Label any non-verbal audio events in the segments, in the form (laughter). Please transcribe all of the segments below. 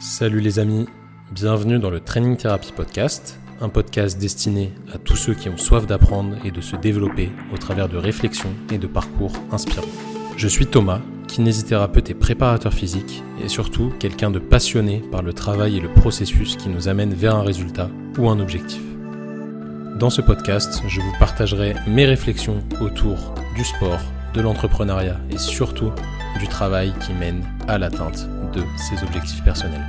Salut les amis, bienvenue dans le Training Therapy Podcast, un podcast destiné à tous ceux qui ont soif d'apprendre et de se développer au travers de réflexions et de parcours inspirants. Je suis Thomas, kinésithérapeute et préparateur physique, et surtout quelqu'un de passionné par le travail et le processus qui nous amène vers un résultat ou un objectif. Dans ce podcast, je vous partagerai mes réflexions autour du sport, de l'entrepreneuriat et surtout du travail qui mène à l'atteinte de ses objectifs personnels.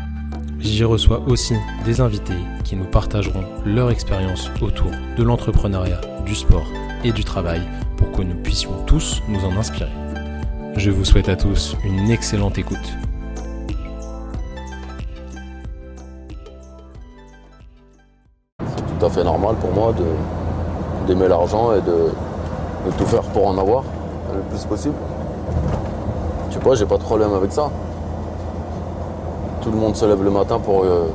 J'y reçois aussi des invités qui nous partageront leur expérience autour de l'entrepreneuriat, du sport et du travail pour que nous puissions tous nous en inspirer. Je vous souhaite à tous une excellente écoute. C'est tout à fait normal pour moi d'aimer l'argent et de, de tout faire pour en avoir le plus possible. Tu sais j'ai pas de problème avec ça. Tout le monde se lève le matin pour euh,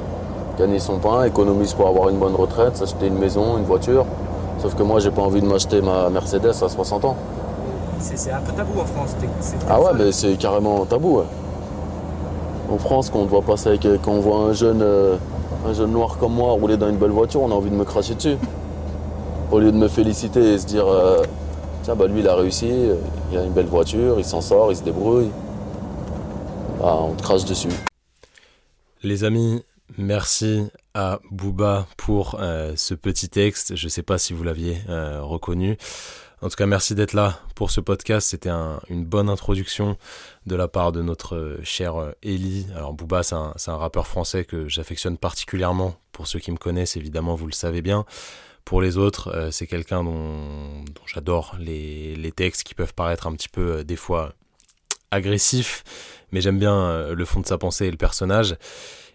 gagner son pain, économise pour avoir une bonne retraite, s'acheter une maison, une voiture. Sauf que moi, j'ai pas envie de m'acheter ma Mercedes à 60 ans. C'est un peu tabou en France. Ah ouais, mais c'est carrément tabou. ouais. En France, quand on voit passer avec, quand on voit un jeune, euh, un jeune noir comme moi rouler dans une belle voiture, on a envie de me cracher dessus. Au lieu de me féliciter et se dire, euh, tiens, bah lui il a réussi, euh, il a une belle voiture, il s'en sort, il se débrouille. Bah, on te crache dessus. Les amis, merci à Booba pour euh, ce petit texte. Je ne sais pas si vous l'aviez euh, reconnu. En tout cas, merci d'être là pour ce podcast. C'était un- une bonne introduction de la part de notre cher Ellie. Alors Booba, c'est un, rappeur français que j'affectionne particulièrement. Pour ceux qui me connaissent, évidemment, vous le savez bien. Pour les autres, euh, c'est quelqu'un dont, j'adore les, textes qui peuvent paraître un petit peu, des fois, agressifs. Mais j'aime bien euh, le fond de sa pensée et le personnage.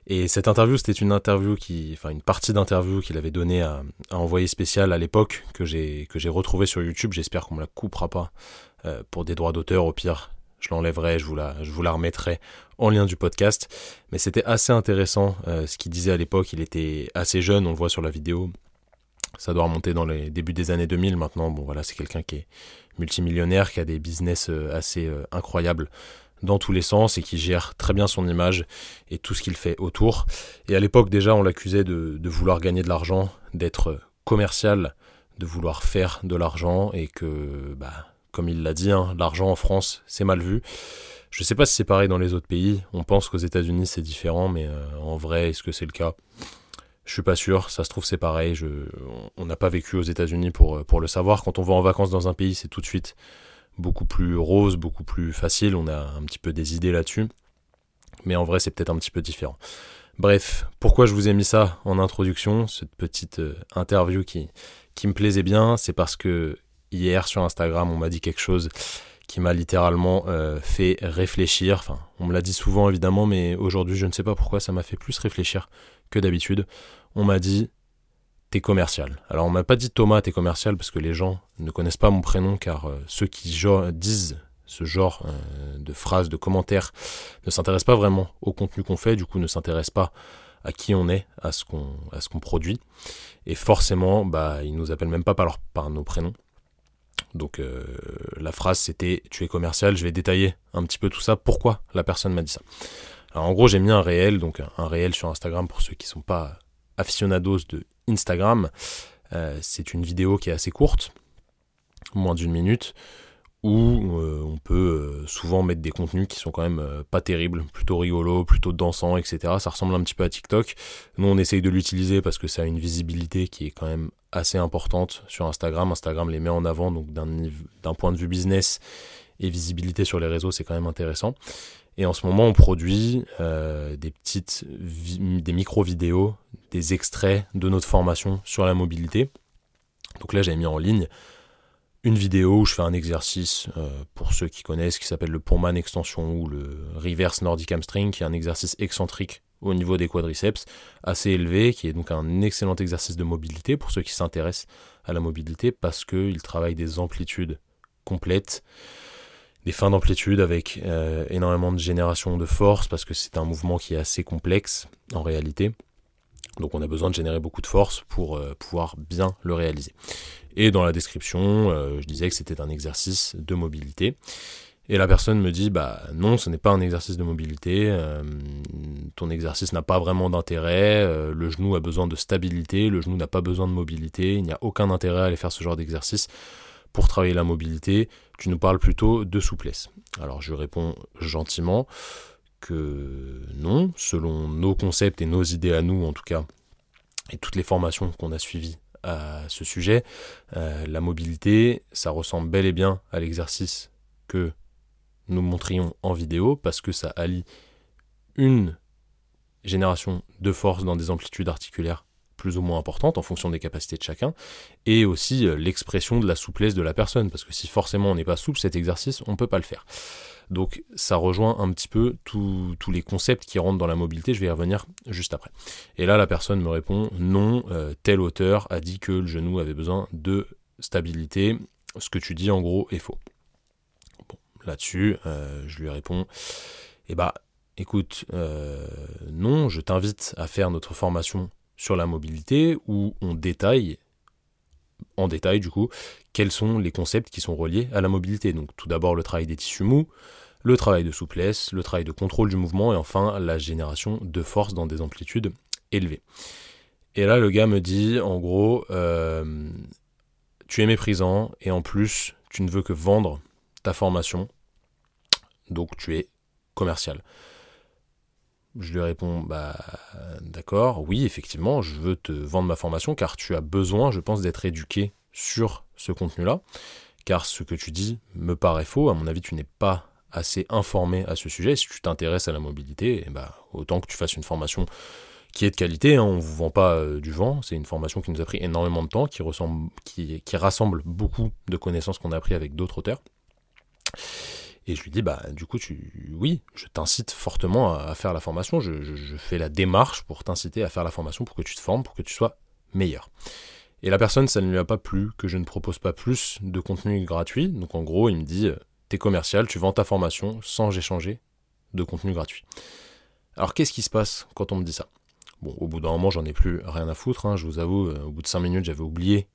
Et cette interview, c'était une interview qui, enfin une partie d'interview qu'il avait donnée à, à envoyé spécial à l'époque que j'ai que j'ai retrouvé sur YouTube. J'espère qu'on me la coupera pas euh, pour des droits d'auteur. Au pire, je l'enlèverai, je vous la je vous la remettrai en lien du podcast. Mais c'était assez intéressant euh, ce qu'il disait à l'époque. Il était assez jeune, on le voit sur la vidéo. Ça doit remonter dans les débuts des années 2000 maintenant. Bon voilà, c'est quelqu'un qui est multimillionnaire, qui a des business euh, assez euh, incroyables dans tous les sens et qui gère très bien son image et tout ce qu'il fait autour. Et à l'époque déjà, on l'accusait de, vouloir gagner de l'argent, d'être commercial, de vouloir faire de l'argent et que, bah, comme il l'a dit, hein, l'argent en France, c'est mal vu. Je sais pas si c'est pareil dans les autres pays. On pense qu'aux États-Unis c'est différent, mais euh, en vrai, est-ce que c'est le cas? Je suis pas sûr. Ça se trouve c'est pareil. On n'a pas vécu aux États-Unis pour pour le savoir. Quand on va en vacances dans un pays, c'est tout de suite beaucoup plus rose, beaucoup plus facile. On a un petit peu des idées là-dessus. Mais en vrai, c'est peut-être un petit peu différent. Bref, pourquoi je vous ai mis ça en introduction, cette petite euh, interview qui, qui me plaisait bien, c'est parce que hier sur Instagram, on m'a dit quelque chose qui m'a littéralement euh, fait réfléchir. Enfin, on me l'a dit souvent évidemment, mais aujourd'hui, je ne sais pas pourquoi ça m'a fait plus réfléchir que d'habitude. On m'a dit t'es commercial. Alors on m'a pas dit Thomas t'es commercial parce que les gens ne connaissent pas mon prénom car euh, ceux qui disent ce genre euh, de phrases, de commentaires ne s'intéressent pas vraiment au contenu qu'on fait, du coup ne s'intéressent pas à qui on est, à ce qu'on produit et forcément bah ils nous appellent même pas par, leur- par nos prénoms. Donc euh, la phrase c'était tu es commercial, je vais détailler un petit peu tout ça, pourquoi la personne m'a dit ça? Alors en gros j'ai mis un réel, donc un, réel sur Instagram pour ceux qui sont pas aficionados de Instagram. Euh, c'est une vidéo qui est assez courte, moins d'une minute, où euh, on peut euh, souvent mettre des contenus qui sont quand même pas terribles, plutôt rigolos, plutôt dansants, etc. Ça ressemble un petit peu à TikTok. Nous, on essaye de l'utiliser parce que ça a une visibilité qui est quand même assez importante sur Instagram. Instagram les met en avant, donc d'un point de vue business et visibilité sur les réseaux, c'est quand même intéressant. Et en ce moment, on produit des petites, des micro-vidéos, des extraits de notre formation sur la mobilité. Donc là, j'avais mis en ligne une vidéo où je fais un exercice, euh, pour ceux qui connaissent, qui s'appelle le Pullman Extension ou le Reverse Nordic Hamstring, qui est un exercice excentrique au niveau des quadriceps, assez élevé, qui est donc un excellent exercice de mobilité pour ceux qui s'intéressent à la mobilité, parce qu'il travaille des amplitudes complètes, des fins d'amplitude avec euh, énormément de génération de force, parce que c'est un mouvement qui est assez complexe en réalité. Donc on a besoin de générer beaucoup de force pour euh, pouvoir bien le réaliser. Et dans la description, euh, je disais que c'était un exercice de mobilité. Et la personne me dit, bah non, ce n'est pas un exercice de mobilité, euh, ton exercice n'a pas vraiment d'intérêt, le genou a besoin de stabilité, le genou n'a pas besoin de mobilité, il n'y a aucun intérêt à aller faire ce genre d'exercice pour travailler la mobilité, tu nous parles plutôt de souplesse. Alors je réponds gentiment que non, selon nos concepts et nos idées à nous en tout cas, et toutes les formations qu'on a suivies à ce sujet, euh, la mobilité, ça ressemble bel et bien à l'exercice que nous montrions en vidéo parce que ça allie une génération de force dans des amplitudes articulaires plus ou moins importantes en fonction des capacités de chacun, et aussi euh, l'expression de la souplesse de la personne, parce que si forcément on n'est pas souple, cet exercice, on ne peut pas le faire. Donc ça rejoint un petit peu tous les concepts qui rentrent dans la mobilité, je vais y revenir juste après. Et là la personne me répond non, euh, tel auteur a dit que le genou avait besoin de stabilité, ce que tu dis en gros est faux. Là-dessus, euh, je lui réponds, eh bah écoute, euh, non, je t'invite à faire notre formation sur la mobilité où on détaille détail du coup quels sont les concepts qui sont reliés à la mobilité. Donc tout d'abord le travail des tissus mous, le travail de souplesse, le travail de contrôle du mouvement et enfin la génération de force dans des amplitudes élevées. Et là le gars me dit en gros euh, tu es méprisant et en plus tu ne veux que vendre ta formation donc tu es commercial. Je lui réponds, bah d'accord, oui, effectivement, je veux te vendre ma formation car tu as besoin, je pense, d'être éduqué sur ce contenu-là. Car ce que tu dis me paraît faux. À mon avis, tu n'es pas assez informé à ce sujet. Si tu t'intéresses à la mobilité, bah, autant que tu fasses une formation qui est de qualité. Hein. On ne vous vend pas euh, du vent. C'est une formation qui nous a pris énormément de temps, qui, rassemble beaucoup de connaissances qu'on a appris avec d'autres auteurs. Et je lui dis, bah, du coup, oui, je t'incite fortement à, faire la formation. Je, fais la démarche pour t'inciter à faire la formation, pour que tu te formes, pour que tu sois meilleur. Et la personne, ça ne lui a pas plu que je ne propose pas plus de contenu gratuit. Donc en gros, il me dit, t'es commercial, tu vends ta formation sans échanger de contenu gratuit. Alors qu'est-ce qui se passe quand on me dit ça? Bon, au bout d'un moment, j'en ai plus rien à foutre. Hein, je vous avoue, euh, au bout de 5 minutes, j'avais oublié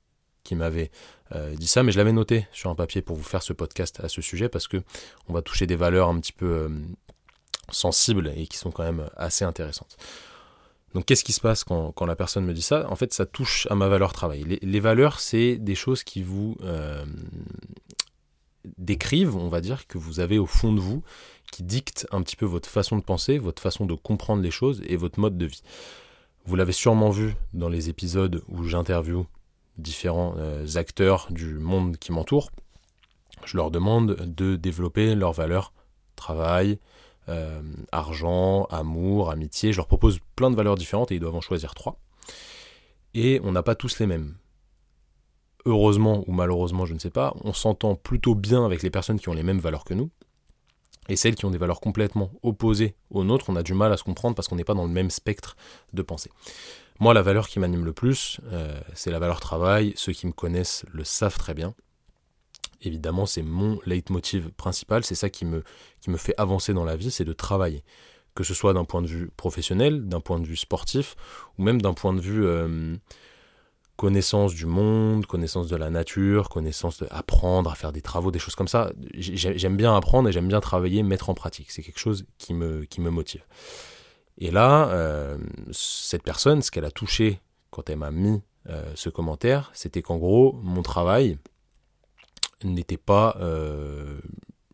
qui m'avait euh, dit ça, mais je l'avais noté sur un papier pour vous faire ce podcast à ce sujet parce que on va toucher des valeurs un petit peu euh, sensibles et qui sont quand même assez intéressantes. Donc qu'est-ce qui se passe quand, la personne me dit ça? En fait, ça touche à ma valeur travail. Les, valeurs, c'est des choses qui vous euh, décrivent, on va dire, que vous avez au fond de vous, qui dictent un petit peu votre façon de penser, votre façon de comprendre les choses et votre mode de vie. Vous l'avez sûrement vu dans les épisodes où j'interviewe différents euh, acteurs du monde qui m'entoure, je leur demande de développer leurs valeurs travail, euh, argent, amour, amitié. Je leur propose plein de valeurs différentes et ils doivent en choisir trois. Et on n'a pas tous les mêmes. Heureusement ou malheureusement, je ne sais pas, on s'entend plutôt bien avec les personnes qui ont les mêmes valeurs que nous. Et celles qui ont des valeurs complètement opposées aux nôtres, on a du mal à se comprendre parce qu'on n'est pas dans le même spectre de pensée. Moi, la valeur qui m'anime le plus, euh, c'est la valeur travail. Ceux qui me connaissent le savent très bien. Évidemment, c'est mon leitmotiv principal, c'est ça qui me, fait avancer dans la vie, c'est de travailler. Que ce soit d'un point de vue professionnel, d'un point de vue sportif, ou même d'un point de vue euh, connaissance du monde, connaissance de la nature, connaissance d'apprendre à faire des travaux, des choses comme ça. J'aime bien apprendre et j'aime bien travailler, mettre en pratique. C'est quelque chose qui me motive. Et là, euh, cette personne, ce qu'elle a touché quand elle m'a mis euh, ce commentaire, c'était qu'en gros, mon travail n'était pas euh,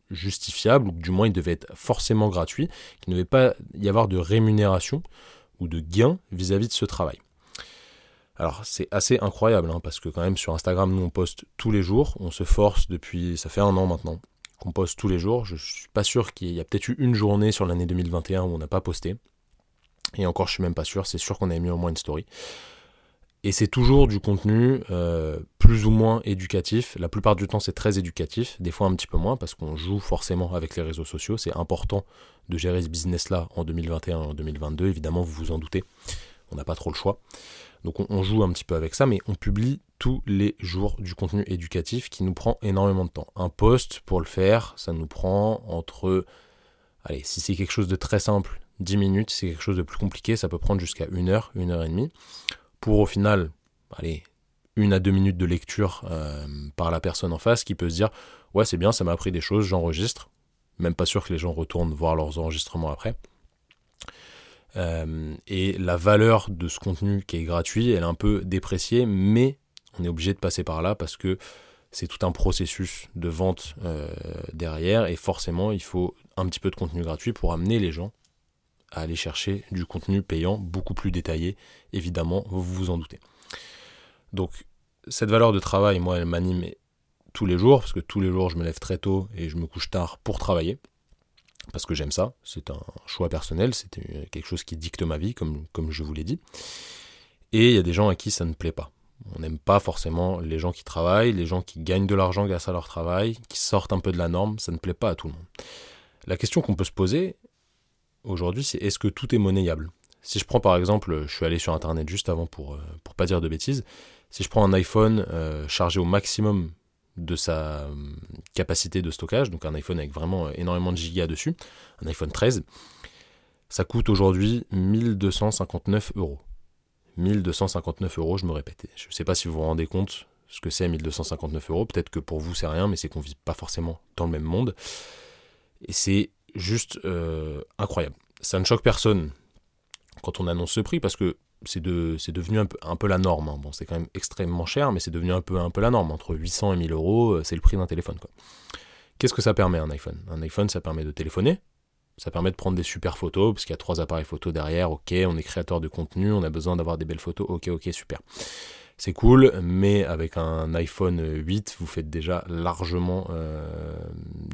justifiable, ou du moins il devait être forcément gratuit, qu'il ne devait pas y avoir de rémunération ou de gain vis-à-vis de ce travail. Alors c'est assez incroyable, hein, parce que quand même sur Instagram, nous on poste tous les jours, on se force depuis, ça fait un an maintenant, qu'on poste tous les jours. Je suis pas sûr qu'il y a peut-être eu une journée sur l'année 2021 où on n'a pas posté. Et encore, je suis même pas sûr, c'est sûr qu'on avait mis au moins une story. Et c'est toujours du contenu euh, plus ou moins éducatif. La plupart du temps, c'est très éducatif, des fois un petit peu moins, parce qu'on joue forcément avec les réseaux sociaux. C'est important de gérer ce business-là en 2021 et en 2022. Évidemment, vous vous en doutez, on n'a pas trop le choix. Donc on, on, joue un petit peu avec ça, mais on publie tous les jours du contenu éducatif qui nous prend énormément de temps. Un post, pour le faire, ça nous prend entre... Allez, si c'est quelque chose de très simple, 10 minutes, c'est quelque chose de plus compliqué, ça peut prendre jusqu'à une heure, une heure et demie, pour au final, allez, une à deux minutes de lecture euh, par la personne en face qui peut se dire ouais c'est bien, ça m'a appris des choses, j'enregistre, Même pas sûr que les gens retournent voir leurs enregistrements après. Euh, et la valeur de ce contenu qui est gratuit, elle est un peu dépréciée, mais on est obligé de passer par là parce que c'est tout un processus de vente euh, derrière et forcément il faut un petit peu de contenu gratuit pour amener les gens à aller chercher du contenu payant beaucoup plus détaillé, évidemment, vous vous en doutez. Donc cette valeur de travail, moi, elle m'anime tous les jours, parce que tous les jours je me lève très tôt et je me couche tard pour travailler parce que j'aime ça, c'est un choix personnel, c'est quelque chose qui dicte ma vie, comme, comme je vous l'ai dit. Et il y a des gens à qui ça ne plaît pas. On n'aime pas forcément les gens qui travaillent, les gens qui gagnent de l'argent grâce à leur travail, qui sortent un peu de la norme, ça ne plaît pas à tout le monde. La question qu'on peut se poser aujourd'hui, c'est est-ce que tout est monnayable? Si je prends par exemple, je suis allé sur internet juste avant pour, euh, pour pas dire de bêtises, si je prends un iPhone euh, chargé au maximum de sa euh, capacité de stockage, donc un iPhone avec vraiment énormément de gigas dessus, un iPhone 13, ça coûte aujourd'hui 1259 euros. 1259 euros, je me répète. Je ne sais pas si vous vous rendez compte ce que c'est 1259 euros. Peut-être que pour vous c'est rien, mais c'est qu'on vit pas forcément dans le même monde. Et c'est juste euh, incroyable. Ça ne choque personne quand on annonce ce prix parce que c'est de, devenu un peu, un peu la norme. Hein. Bon, c'est quand même extrêmement cher, mais c'est devenu un peu, un peu la norme. Entre 800 et 1000 euros, euh, c'est le prix d'un téléphone. Qu'est-ce que ça permet un iPhone? Un iPhone, ça permet de téléphoner, ça permet de prendre des super photos, parce qu'il y a trois appareils photo derrière, ok, on est créateur de contenu, on a besoin d'avoir des belles photos, ok, ok, super c'est cool, mais avec un iPhone 8, vous faites déjà largement euh,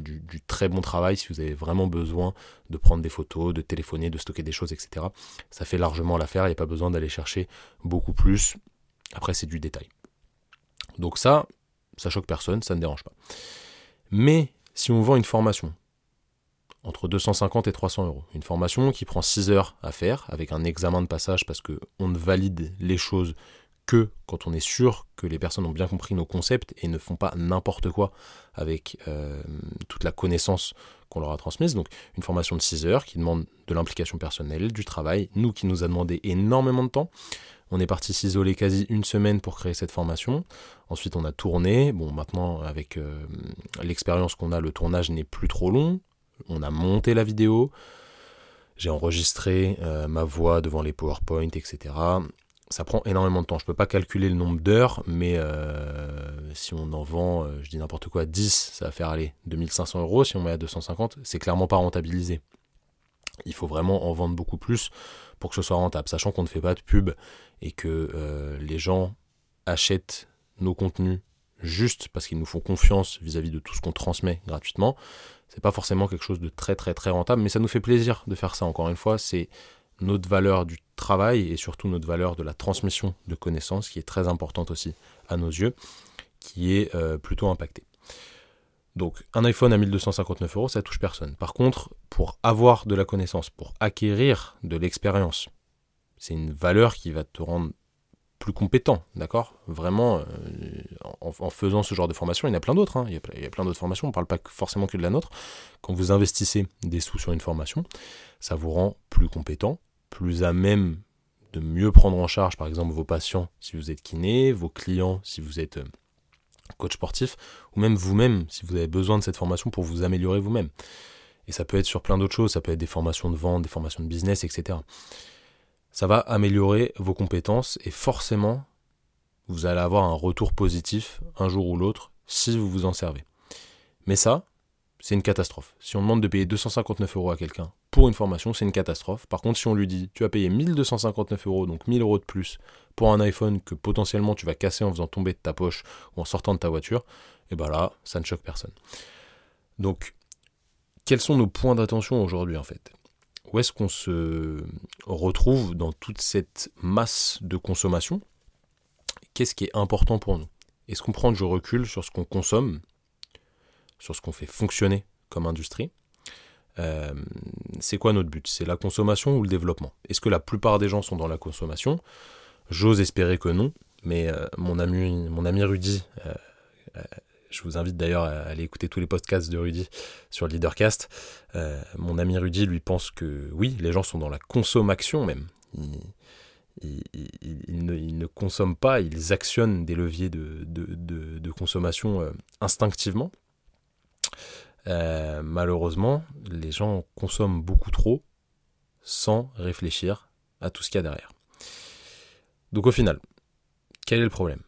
du, très bon travail si vous avez vraiment besoin de prendre des photos, de téléphoner, de stocker des choses, etc. Ça fait largement l'affaire, il n'y a pas besoin d'aller chercher beaucoup plus. Après, c'est du détail. Donc ça, ça choque personne, ça ne dérange pas. Mais si on vend une formation entre 250 et 300 euros, une formation qui prend 6 heures à faire avec un examen de passage parce qu'on ne valide les choses que quand on est sûr que les personnes ont bien compris nos concepts et ne font pas n'importe quoi avec euh, toute la connaissance qu'on leur a transmise. Donc une formation de 6 heures qui demande de l'implication personnelle, du travail, nous qui nous a demandé énormément de temps. On est parti s'isoler quasi une semaine pour créer cette formation. Ensuite, on a tourné. Bon, maintenant, avec euh, l'expérience qu'on a, le tournage n'est plus trop long. On a monté la vidéo. J'ai enregistré euh, ma voix devant les PowerPoint, etc ça prend énormément de temps. Je ne peux pas calculer le nombre d'heures, mais euh, si on en vend, euh, je dis n'importe quoi, 10, ça va faire aller 2500 euros. Si on met à 250, c'est clairement pas rentabilisé. Il faut vraiment en vendre beaucoup plus pour que ce soit rentable, sachant qu'on ne fait pas de pub et que euh, les gens achètent nos contenus juste parce qu'ils nous font confiance vis-à-vis de tout ce qu'on transmet gratuitement. C'est pas forcément quelque chose de très très très rentable, mais ça nous fait plaisir de faire ça. Encore une fois, c'est notre valeur du travail et surtout notre valeur de la transmission de connaissances, qui est très importante aussi à nos yeux, qui est euh, plutôt impactée. Donc un iPhone à 1259 euros, ça touche personne. Par contre, pour avoir de la connaissance, pour acquérir de l'expérience, c'est une valeur qui va te rendre plus compétent, d'accord? Vraiment, euh, en, faisant ce genre de formation, il y en a plein d'autres, hein. il, il, y a plein d'autres formations, on ne parle pas forcément que de la nôtre. Quand vous investissez des sous sur une formation, ça vous rend plus compétent, plus à même de mieux prendre en charge, par exemple, vos patients si vous êtes kiné, vos clients si vous êtes euh, coach sportif, ou même vous-même si vous avez besoin de cette formation pour vous améliorer vous-même. Et ça peut être sur plein d'autres choses, ça peut être des formations de vente, des formations de business, etc. Ça va améliorer vos compétences et forcément, vous allez avoir un retour positif un jour ou l'autre si vous vous en servez. Mais ça, c'est une catastrophe. Si on demande de payer 259 euros à quelqu'un pour une formation, c'est une catastrophe. Par contre, si on lui dit tu vas payer 1259 euros, donc 1000 euros de plus pour un iPhone que potentiellement tu vas casser en faisant tomber de ta poche ou en sortant de ta voiture, et eh ben là, ça ne choque personne. Donc, quels sont nos points d'attention aujourd'hui en fait? Où est-ce qu'on se retrouve dans toute cette masse de consommation? Qu'est-ce qui est important pour nous? Est-ce qu'on prend du recul sur ce qu'on consomme? Sur ce qu'on fait fonctionner comme industrie. Euh, c'est quoi notre but? C'est la consommation ou le développement? Est-ce que la plupart des gens sont dans la consommation? J'ose espérer que non, mais euh, mon, ami, Rudy, euh, je vous invite d'ailleurs à aller écouter tous les podcasts de Rudy sur Leadercast. mon ami Rudy, lui, pense que oui, les gens sont dans la consommation même. Ils, ne, consomment pas, ils actionnent des leviers de consommation instinctivement. Euh, malheureusement, les gens consomment beaucoup trop sans réfléchir à tout ce qu'il y a derrière. Donc au final, quel est le problème?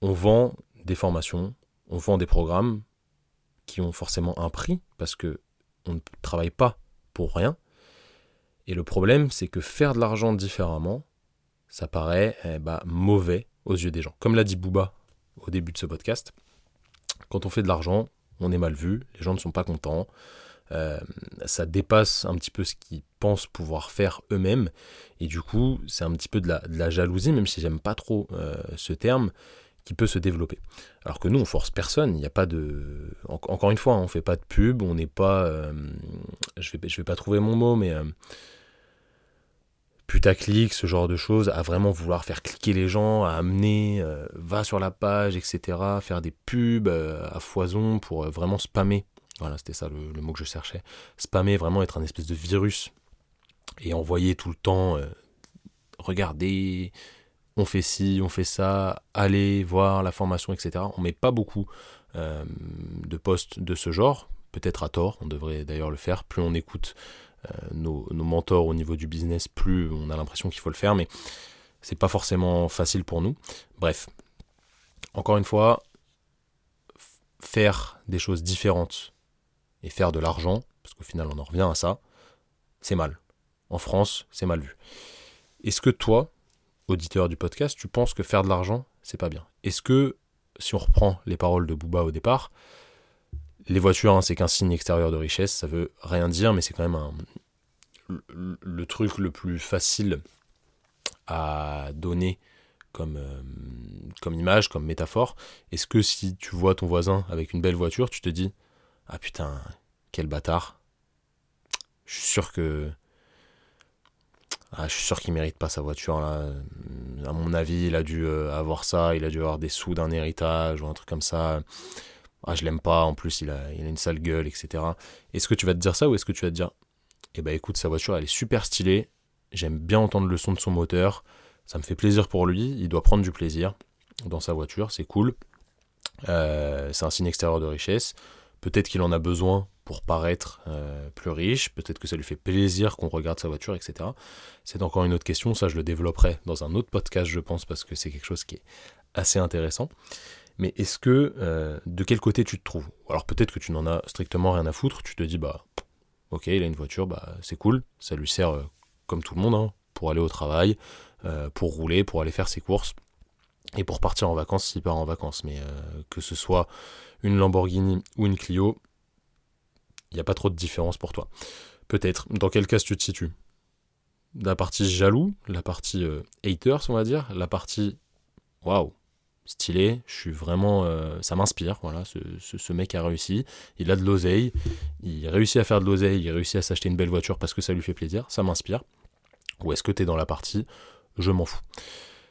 On vend des formations, on vend des programmes qui ont forcément un prix parce que on ne travaille pas pour rien. Et le problème, c'est que faire de l'argent différemment, ça paraît ben, mauvais aux yeux des gens. Comme l'a dit Booba au début de ce podcast, quand on fait de l'argent, on est mal vu, les gens ne sont pas contents, euh, ça dépasse un petit peu ce qu'ils pensent pouvoir faire eux-mêmes, et du coup, c'est un petit peu de la, jalousie, même si j'aime pas trop euh, ce terme, qui peut se développer. Alors que nous, on force personne, il n'y a pas de... encore une fois, hein, on fait pas de pub, on n'est pas... Euh, je vais, vais pas trouver mon mot, mais putaclic, ce genre de choses, à vraiment vouloir faire cliquer les gens, à amener, euh, va sur la page, etc., faire des pubs euh, à foison pour euh, vraiment spammer. Voilà, c'était ça le, mot que je cherchais. Spammer, vraiment être un espèce de virus et envoyer tout le temps, regardez, on fait ci, on fait ça, allez voir la formation, etc. On met pas beaucoup de posts de ce genre, peut-être à tort, on devrait d'ailleurs le faire, plus on écoute euh, nos, mentors au niveau du business, plus on a l'impression qu'il faut le faire, mais c'est pas forcément facile pour nous. Bref, encore une fois, faire des choses différentes et faire de l'argent, parce qu'au final on en revient à ça, c'est mal. En France, c'est mal vu. Est-ce que toi, auditeur du podcast, tu penses que faire de l'argent, c'est pas bien? Est-ce que, si on reprend les paroles de Booba au départ, les voitures, hein, c'est qu'un signe extérieur de richesse, ça veut rien dire, mais c'est quand même le, truc le plus facile à donner comme, euh, comme image, comme métaphore. Est-ce que si tu vois ton voisin avec une belle voiture, tu te dis Ah putain, quel bâtard Je suis sûr que. Ah, je suis sûr qu'il mérite pas sa voiture. À mon avis, il a dû euh, avoir ça, il a dû avoir des sous d'un héritage ou un truc comme ça ah je l'aime pas, en plus il a, une sale gueule, etc. Est-ce que tu vas te dire ça ou est-ce que tu vas te dire, eh ben écoute, sa voiture elle est super stylée, j'aime bien entendre le son de son moteur, ça me fait plaisir pour lui, il doit prendre du plaisir dans sa voiture, c'est cool. Euh, c'est un signe extérieur de richesse. Peut-être qu'il en a besoin pour paraître euh, plus riche, peut-être que ça lui fait plaisir qu'on regarde sa voiture, etc. C'est encore une autre question, ça je le développerai dans un autre podcast, je pense, parce que c'est quelque chose qui est assez intéressant mais est-ce que euh, de quel côté tu te trouves? Alors peut-être que tu n'en as strictement rien à foutre, tu te dis bah ok il a une voiture, bah c'est cool, ça lui sert euh, comme tout le monde hein, pour aller au travail, euh, pour rouler, pour aller faire ses courses et pour partir en vacances s'il part en vacances. Mais que ce soit une Lamborghini ou une Clio, il n'y a pas trop de différence pour toi. Peut-être. Dans quel cas tu te situes? La partie jaloux, la partie haters on va dire, la partie waouh stylé, je suis vraiment, euh, ça m'inspire, voilà, ce, mec a réussi, il a de l'oseille, il réussit à faire de l'oseille, il réussit à s'acheter une belle voiture parce que ça lui fait plaisir, ça m'inspire. Ou est-ce que tu es dans la partie, je m'en fous.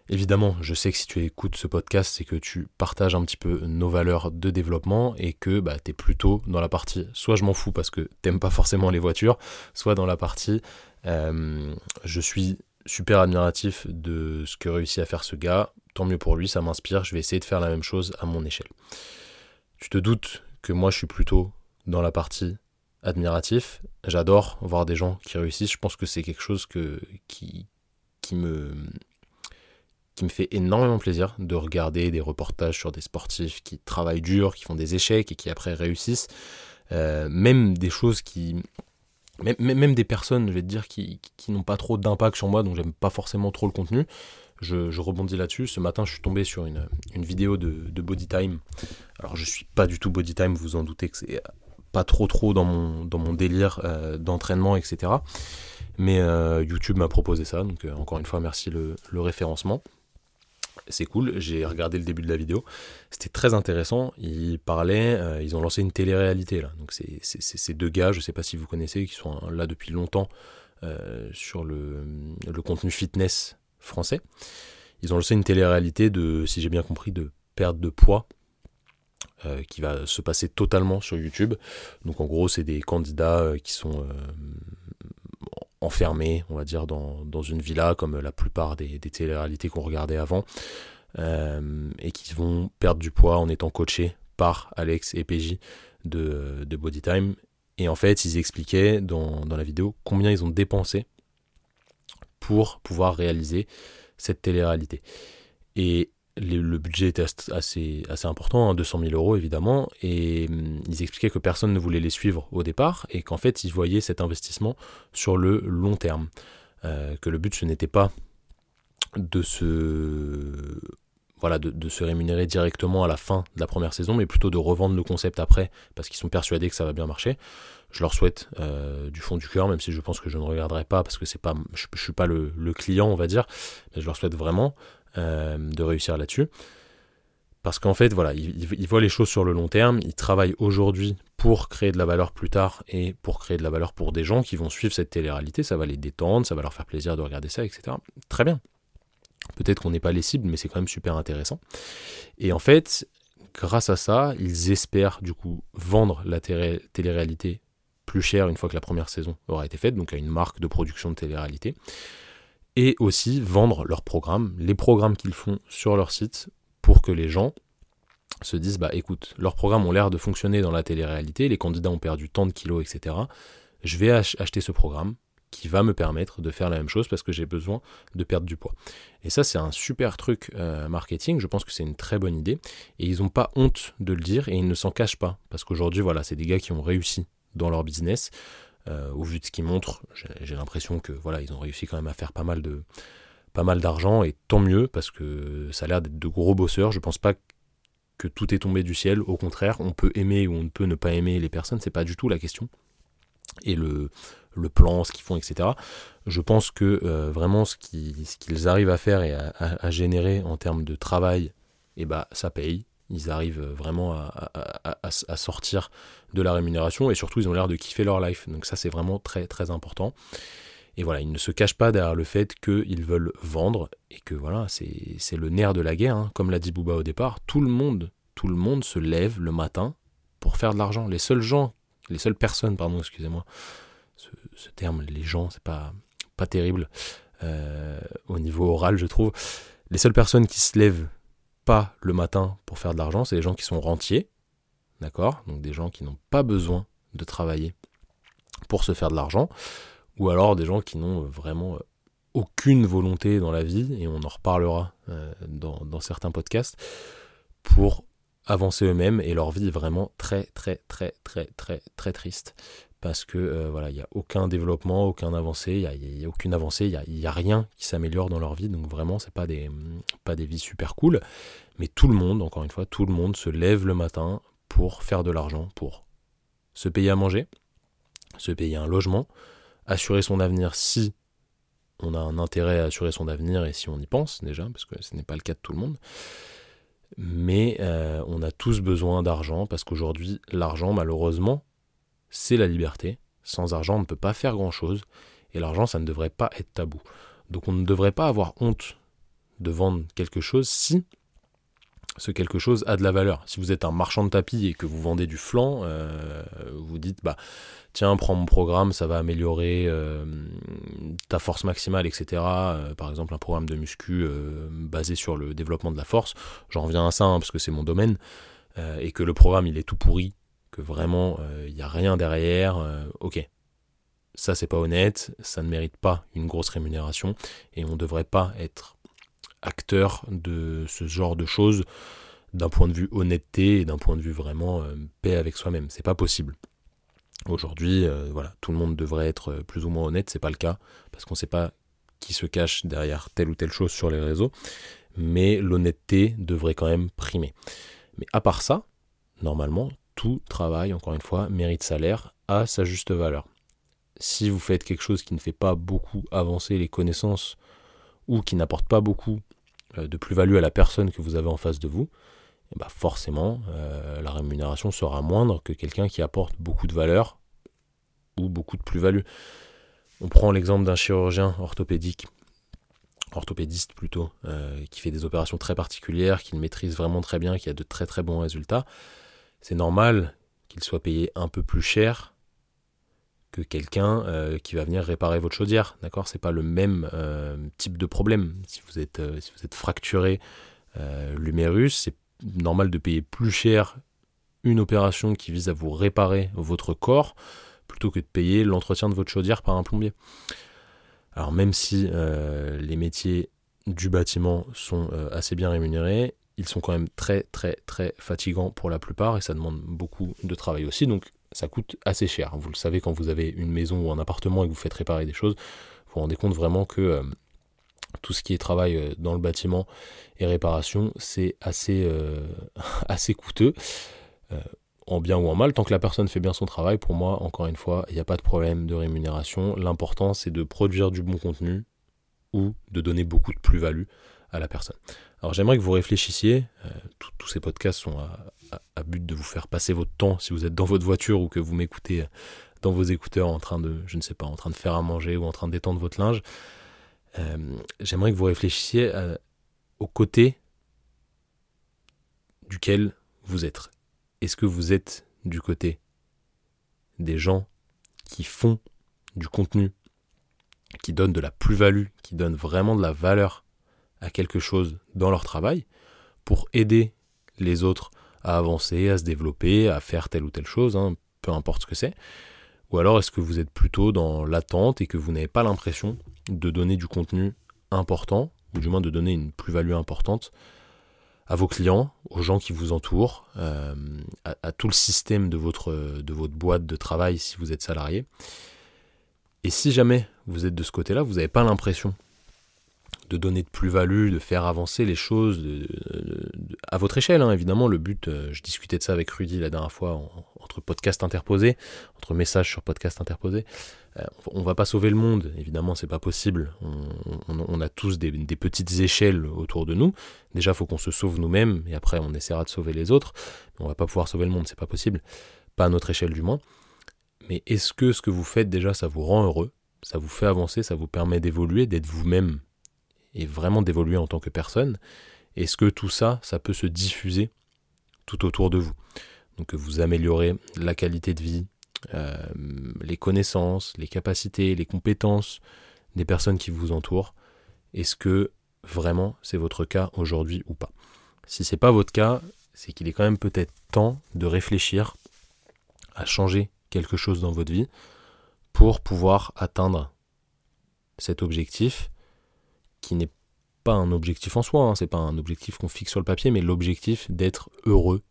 Évidemment, je sais que si tu écoutes ce podcast, c'est que tu partages un petit peu nos valeurs de développement et que bah, tu es plutôt dans la partie soit je m'en fous parce que t'aimes pas forcément les voitures, soit dans la partie euh, je suis super admiratif de ce que réussit à faire ce gars, tant mieux pour lui, ça m'inspire, je vais essayer de faire la même chose à mon échelle. Tu te doutes que moi je suis plutôt dans la partie admiratif, j'adore voir des gens qui réussissent, je pense que c'est quelque chose qui, me, qui me fait énormément plaisir de regarder des reportages sur des sportifs qui travaillent dur, qui font des échecs et qui après réussissent, euh, même des choses qui... Même, même, des personnes, je vais te dire, qui, qui n'ont pas trop d'impact sur moi, donc j'aime pas forcément trop le contenu, je, rebondis là-dessus. Ce matin, je suis tombé sur une, vidéo de, Body Time. Alors, je suis pas du tout Body Time, vous en doutez que c'est pas trop trop dans mon, délire euh, d'entraînement, etc. Mais euh, YouTube m'a proposé ça, donc euh, encore une fois, merci le, référencement. C'est cool, j'ai regardé le début de la vidéo. C'était très intéressant. Ils parlaient, ils ont lancé une télé-réalité là. Donc c'est ces deux gars, je sais pas si vous connaissez, qui sont là depuis longtemps sur le contenu fitness français. Ils ont lancé une télé-réalité de, si j'ai bien compris, de perte de poids euh, qui va se passer totalement sur YouTube. Donc en gros, c'est des candidats euh, qui sont euh, enfermés, on va dire, dans, une villa, comme la plupart des, des télé-réalités qu'on regardait avant, et qui vont perdre du poids en étant coachés par Alex et PJ de, de Body Time. Et en fait, ils expliquaient dans, dans la vidéo combien ils ont dépensé pour pouvoir réaliser cette télé-réalité. Et le budget était assez, assez important, 200 hein, 000 euros évidemment, et hum, ils expliquaient que personne ne voulait les suivre au départ, et qu'en fait ils voyaient cet investissement sur le long terme. Euh, que le but ce n'était pas de se voilà, de, se rémunérer directement à la fin de la première saison, mais plutôt de revendre le concept après, parce qu'ils sont persuadés que ça va bien marcher. Je leur souhaite euh, du fond du cœur, même si je pense que je ne regarderai pas, parce que c'est pas, je ne suis pas le, client, on va dire, mais je leur souhaite vraiment euh, de réussir là-dessus. Parce qu'en fait, voilà, ils, voient les choses sur le long terme, ils travaillent aujourd'hui pour créer de la valeur plus tard et pour créer de la valeur pour des gens qui vont suivre cette télé-réalité, ça va les détendre, ça va leur faire plaisir de regarder ça, etc. Très bien. Peut-être qu'on n'est pas les cibles, mais c'est quand même super intéressant. Et en fait, grâce à ça, ils espèrent du coup vendre la télé-réalité plus cher une fois que la première saison aura été faite, donc à une marque de production de télé-réalité. Et aussi vendre leurs programmes, les programmes qu'ils font sur leur site, pour que les gens se disent bah écoute, leurs programmes ont l'air de fonctionner dans la télé-réalité, les candidats ont perdu tant de kilos, etc. Je vais acheter ce programme, qui va me permettre de faire la même chose parce que j'ai besoin de perdre du poids. Et ça, c'est un super truc euh, marketing. Je pense que c'est une très bonne idée. Et ils n'ont pas honte de le dire et ils ne s'en cachent pas. Parce qu'aujourd'hui, voilà, c'est des gars qui ont réussi dans leur business. Euh, au vu de ce qu'ils montrent, j'ai l'impression que voilà, ils ont réussi quand même à faire pas mal de pas mal d'argent et tant mieux parce que ça a l'air d'être de gros bosseurs. Je pense pas que tout est tombé du ciel. Au contraire, on peut aimer ou on peut ne pas aimer les personnes, c'est pas du tout la question. Et le, le plan, ce qu'ils font, etc. Je pense que euh, vraiment ce qu'ils arrivent à faire et à, générer en termes de travail, eh ben, ça paye. Ils arrivent vraiment à, sortir de la rémunération et surtout ils ont l'air de kiffer leur life. Donc ça c'est vraiment très très important. Et voilà, ils ne se cachent pas derrière le fait qu'ils veulent vendre et que voilà, c'est le nerf de la guerre. Hein. Comme l'a dit Bouba au départ, tout le monde, tout le monde se lève le matin pour faire de l'argent. Les seuls gens, les seules personnes, pardon, excusez-moi, ce, terme, les gens, c'est pas, pas terrible euh, au niveau oral, je trouve. Les seules personnes qui se lèvent pas le matin pour faire de l'argent, c'est les gens qui sont rentiers, d'accord? Donc des gens qui n'ont pas besoin de travailler pour se faire de l'argent, ou alors des gens qui n'ont vraiment aucune volonté dans la vie, et on en reparlera euh, dans, dans, certains podcasts, pour avancer eux-mêmes, et leur vie est vraiment très très très très très très triste parce que euh, voilà, il n'y a aucun développement, aucun avancée, il a, aucune avancée, il n'y a, rien qui s'améliore dans leur vie, donc vraiment, c'est pas des, pas des vies super cool, mais tout le monde, encore une fois, tout le monde se lève le matin pour faire de l'argent, pour se payer à manger, se payer un logement, assurer son avenir si on a un intérêt à assurer son avenir et si on y pense déjà, parce que ce n'est pas le cas de tout le monde. Mais euh, on a tous besoin d'argent parce qu'aujourd'hui, l'argent, malheureusement, c'est la liberté. Sans argent, on ne peut pas faire grand-chose. Et l'argent, ça ne devrait pas être tabou. Donc on ne devrait pas avoir honte de vendre quelque chose si ce quelque chose a de la valeur. Si vous êtes un marchand de tapis et que vous vendez du flanc, euh, vous dites bah tiens prends mon programme, ça va améliorer euh, ta force maximale, etc. Euh, par exemple un programme de muscu basé sur le développement de la force. J'en reviens à ça hein, parce que c'est mon domaine et que le programme il est tout pourri que vraiment il euh, n'y a rien derrière, euh, ok, ça c'est pas honnête, ça ne mérite pas une grosse rémunération et on ne devrait pas être acteur de ce genre de choses d'un point de vue honnêteté et d'un point de vue vraiment euh, paix avec soi-même. C'est pas possible. Aujourd'hui, voilà, tout le monde devrait être plus ou moins honnête, c'est pas le cas, parce qu'on ne sait pas qui se cache derrière telle ou telle chose sur les réseaux, mais l'honnêteté devrait quand même primer. Mais à part ça, normalement, tout travail, encore une fois, mérite salaire à sa juste valeur. Si vous faites quelque chose qui ne fait pas beaucoup avancer les connaissances ou qui n'apporte pas beaucoup euh, de plus-value à la personne que vous avez en face de vous, eh ben, forcément, euh, la rémunération sera moindre que quelqu'un qui apporte beaucoup de valeur ou beaucoup de plus-value. On prend l'exemple d'un chirurgien orthopédique, orthopédiste plutôt, euh, qui fait des opérations très particulières, qui maîtrise vraiment très bien, qui a de très très bons résultats c'est normal qu'il soit payé un peu plus cher que quelqu'un euh, qui va venir réparer votre chaudière. D'accord? C'est pas le même euh, type de problème. Si vous êtes, euh, si vous êtes fracturé l'humérus, c'est normal de payer plus cher une opération qui vise à vous réparer votre corps plutôt que de payer l'entretien de votre chaudière par un plombier. Alors même si les métiers du bâtiment sont assez bien rémunérés, ils sont quand même très très très fatigants pour la plupart et ça demande beaucoup de travail aussi, donc ça coûte assez cher. Vous le savez quand vous avez une maison ou un appartement et que vous faites réparer des choses, vous vous rendez compte vraiment que euh, tout ce qui est travail dans le bâtiment et réparation, c'est assez, (laughs) assez coûteux en bien ou en mal, tant que la personne fait bien son travail, pour moi, encore une fois, il n'y a pas de problème de rémunération. L'important, c'est de produire du bon contenu ou de donner beaucoup de plus-value à la personne. Alors j'aimerais que vous réfléchissiez, euh, tous ces podcasts sont à, but de vous faire passer votre temps si vous êtes dans votre voiture ou que vous m'écoutez euh, dans vos écouteurs en train de, je ne sais pas, en train de faire à manger ou en train détendre votre linge. Euh, j'aimerais que vous réfléchissiez au côté duquel vous êtes. Est-ce que vous êtes du côté des gens qui font du contenu, qui donnent de la plus-value, qui donnent vraiment de la valeur à quelque chose dans leur travail pour aider les autres à avancer, à se développer, à faire telle ou telle chose, hein, peu importe ce que c'est Ou alors est-ce que vous êtes plutôt dans l'attente et que vous n'avez pas l'impression de donner du contenu important, ou du moins de donner une plus-value importante à vos clients, aux gens qui vous entourent, euh, à, tout le système de votre, de votre boîte de travail si vous êtes salarié? Et si jamais vous êtes de ce côté-là, vous n'avez pas l'impression de donner de plus-value, de faire avancer les choses à votre échelle. Hein. Évidemment, le but, euh, je discutais de ça avec Rudy la dernière fois, entre podcast interposés, entre messages sur podcast interposés. Euh, on va pas sauver le monde, évidemment, c'est pas possible. On, a tous des, petites échelles autour de nous. Déjà, il faut qu'on se sauve nous-mêmes, et après, on essaiera de sauver les autres. On va pas pouvoir sauver le monde, c'est pas possible. Pas à notre échelle, du moins. Mais est-ce que ce que vous faites déjà, ça vous rend heureux? Ça vous fait avancer, ça vous permet d'évoluer, d'être vous-même? Et vraiment d'évoluer en tant que personne, est-ce que tout ça, ça peut se diffuser tout autour de vous? Donc vous améliorez la qualité de vie, euh, les connaissances, les capacités, les compétences des personnes qui vous entourent. Est-ce que vraiment c'est votre cas aujourd'hui ou pas? Si c'est pas votre cas, c'est qu'il est quand même peut-être temps de réfléchir à changer quelque chose dans votre vie pour pouvoir atteindre cet objectif qui n'est pas un objectif en soi, hein, c'est pas un objectif qu'on fixe sur le papier, mais l'objectif d'être heureux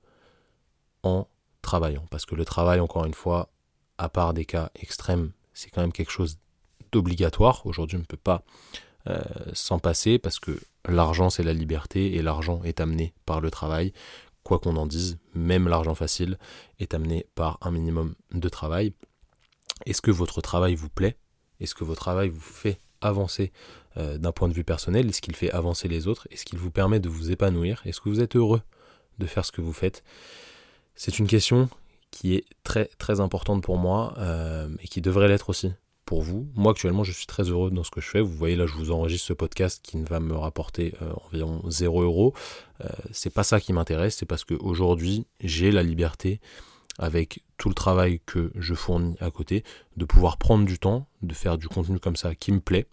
en travaillant. Parce que le travail, encore une fois, à part des cas extrêmes, c'est quand même quelque chose d'obligatoire. Aujourd'hui, on ne peut pas euh, s'en passer parce que l'argent, c'est la liberté et l'argent est amené par le travail. Quoi qu'on en dise, même l'argent facile est amené par un minimum de travail. Est-ce que votre travail vous plaît? Est-ce que votre travail vous fait avancer euh, d'un point de vue personnel Est-ce qu'il fait avancer les autres Est-ce qu'il vous permet de vous épanouir Est-ce que vous êtes heureux de faire ce que vous faites? C'est une question qui est très très importante pour moi euh, et qui devrait l'être aussi pour vous. Moi actuellement je suis très heureux dans ce que je fais. Vous voyez là je vous enregistre ce podcast qui ne va me rapporter euh, environ 0 euros. c'est pas ça qui m'intéresse, c'est parce qu'aujourd'hui j'ai la liberté avec tout le travail que je fournis à côté, de pouvoir prendre du temps, de faire du contenu comme ça qui me plaît,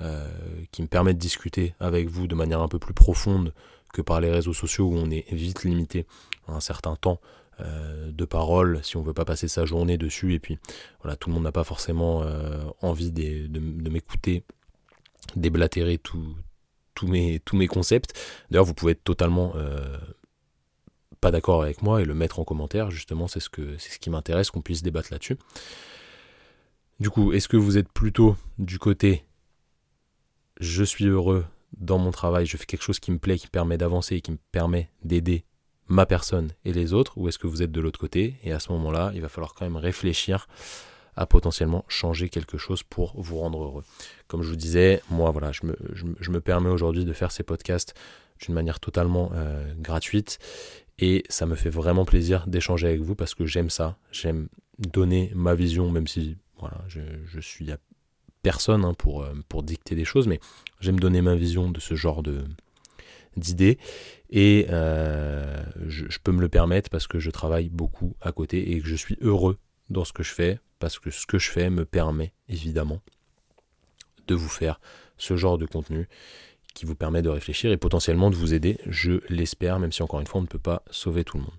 euh, qui me permet de discuter avec vous de manière un peu plus profonde que par les réseaux sociaux où on est vite limité à un certain temps euh, de parole si on veut pas passer sa journée dessus. Et puis voilà tout le monde n'a pas forcément euh, envie de, de m'écouter déblatérer tous mes, tous mes concepts. D'ailleurs vous pouvez être totalement pas d'accord avec moi et le mettre en commentaire. Justement c'est ce que c'est ce qui m'intéresse qu'on puisse débattre là-dessus. Du coup est-ce que vous êtes plutôt du côté je suis heureux dans mon travail, je fais quelque chose qui me plaît, qui permet d'avancer et qui me permet d'aider ma personne et les autres, ou est-ce que vous êtes de l'autre côté Et à ce moment-là, il va falloir quand même réfléchir à potentiellement changer quelque chose pour vous rendre heureux. Comme je vous disais, moi voilà, je me, me permets aujourd'hui de faire ces podcasts d'une manière totalement euh, gratuite et ça me fait vraiment plaisir d'échanger avec vous parce que j'aime ça, j'aime donner ma vision, même si voilà, je, je suis personne hein, pour, euh, pour dicter des choses, mais j'aime donner ma vision de ce genre de d'idées et euh, je, peux me le permettre parce que je travaille beaucoup à côté et que je suis heureux dans ce que je fais parce que ce que je fais me permet évidemment de vous faire ce genre de contenu qui vous permet de réfléchir et potentiellement de vous aider, je l'espère, même si encore une fois on ne peut pas sauver tout le monde.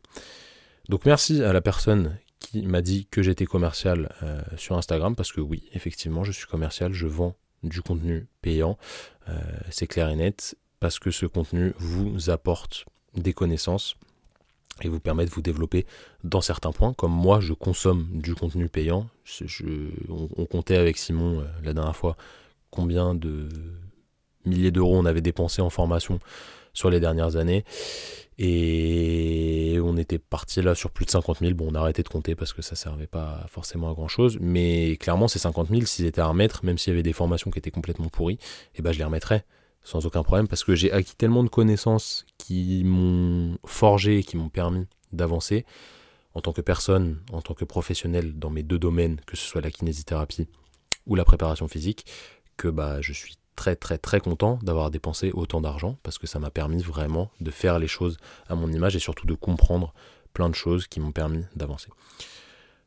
Donc merci à la personne qui m'a dit que j'étais commercial euh, sur Instagram, parce que oui, effectivement, je suis commercial, je vends du contenu payant, euh, c'est clair et net, parce que ce contenu vous apporte des connaissances et vous permet de vous développer dans certains points. Comme moi, je consomme du contenu payant. on, comptait avec Simon euh, la dernière fois combien de milliers d'euros on avait dépensé en formation sur les dernières années. Et on était parti là sur plus de 50 000. Bon, on a arrêté de compter parce que ça servait pas forcément à grand chose. Mais clairement, ces 50 000, s'ils étaient à remettre, même s'il y avait des formations qui étaient complètement pourries, et eh ben, je les remettrais sans aucun problème parce que j'ai acquis tellement de connaissances qui m'ont forgé qui m'ont permis d'avancer en tant que personne, en tant que professionnel dans mes deux domaines, que ce soit la kinésithérapie ou la préparation physique, que bah, je suis très très très content d'avoir dépensé autant d'argent parce que ça m'a permis vraiment de faire les choses à mon image et surtout de comprendre plein de choses qui m'ont permis d'avancer.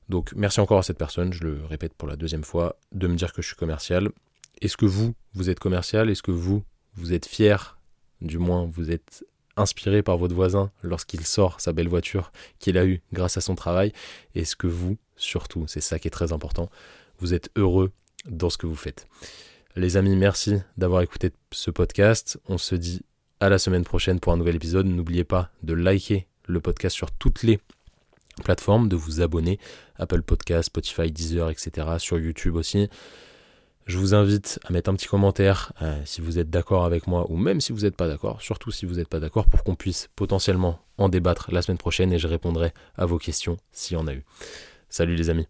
Donc merci encore à cette personne, je le répète pour la deuxième fois, de me dire que je suis commercial. Est-ce que vous, vous êtes commercial? Est-ce que vous, vous êtes fier, du moins vous êtes inspiré par votre voisin lorsqu'il sort sa belle voiture qu'il a eue grâce à son travail? Est-ce que vous, surtout, c'est ça qui est très important, vous êtes heureux dans ce que vous faites? Les amis, merci d'avoir écouté ce podcast. On se dit à la semaine prochaine pour un nouvel épisode. N'oubliez pas de liker le podcast sur toutes les plateformes, de vous abonner, Apple Podcast, Spotify, Deezer, etc. Sur YouTube aussi. Je vous invite à mettre un petit commentaire euh, si vous êtes d'accord avec moi ou même si vous n'êtes pas d'accord, surtout si vous n'êtes pas d'accord pour qu'on puisse potentiellement en débattre la semaine prochaine et je répondrai à vos questions s'il y en a eu. Salut les amis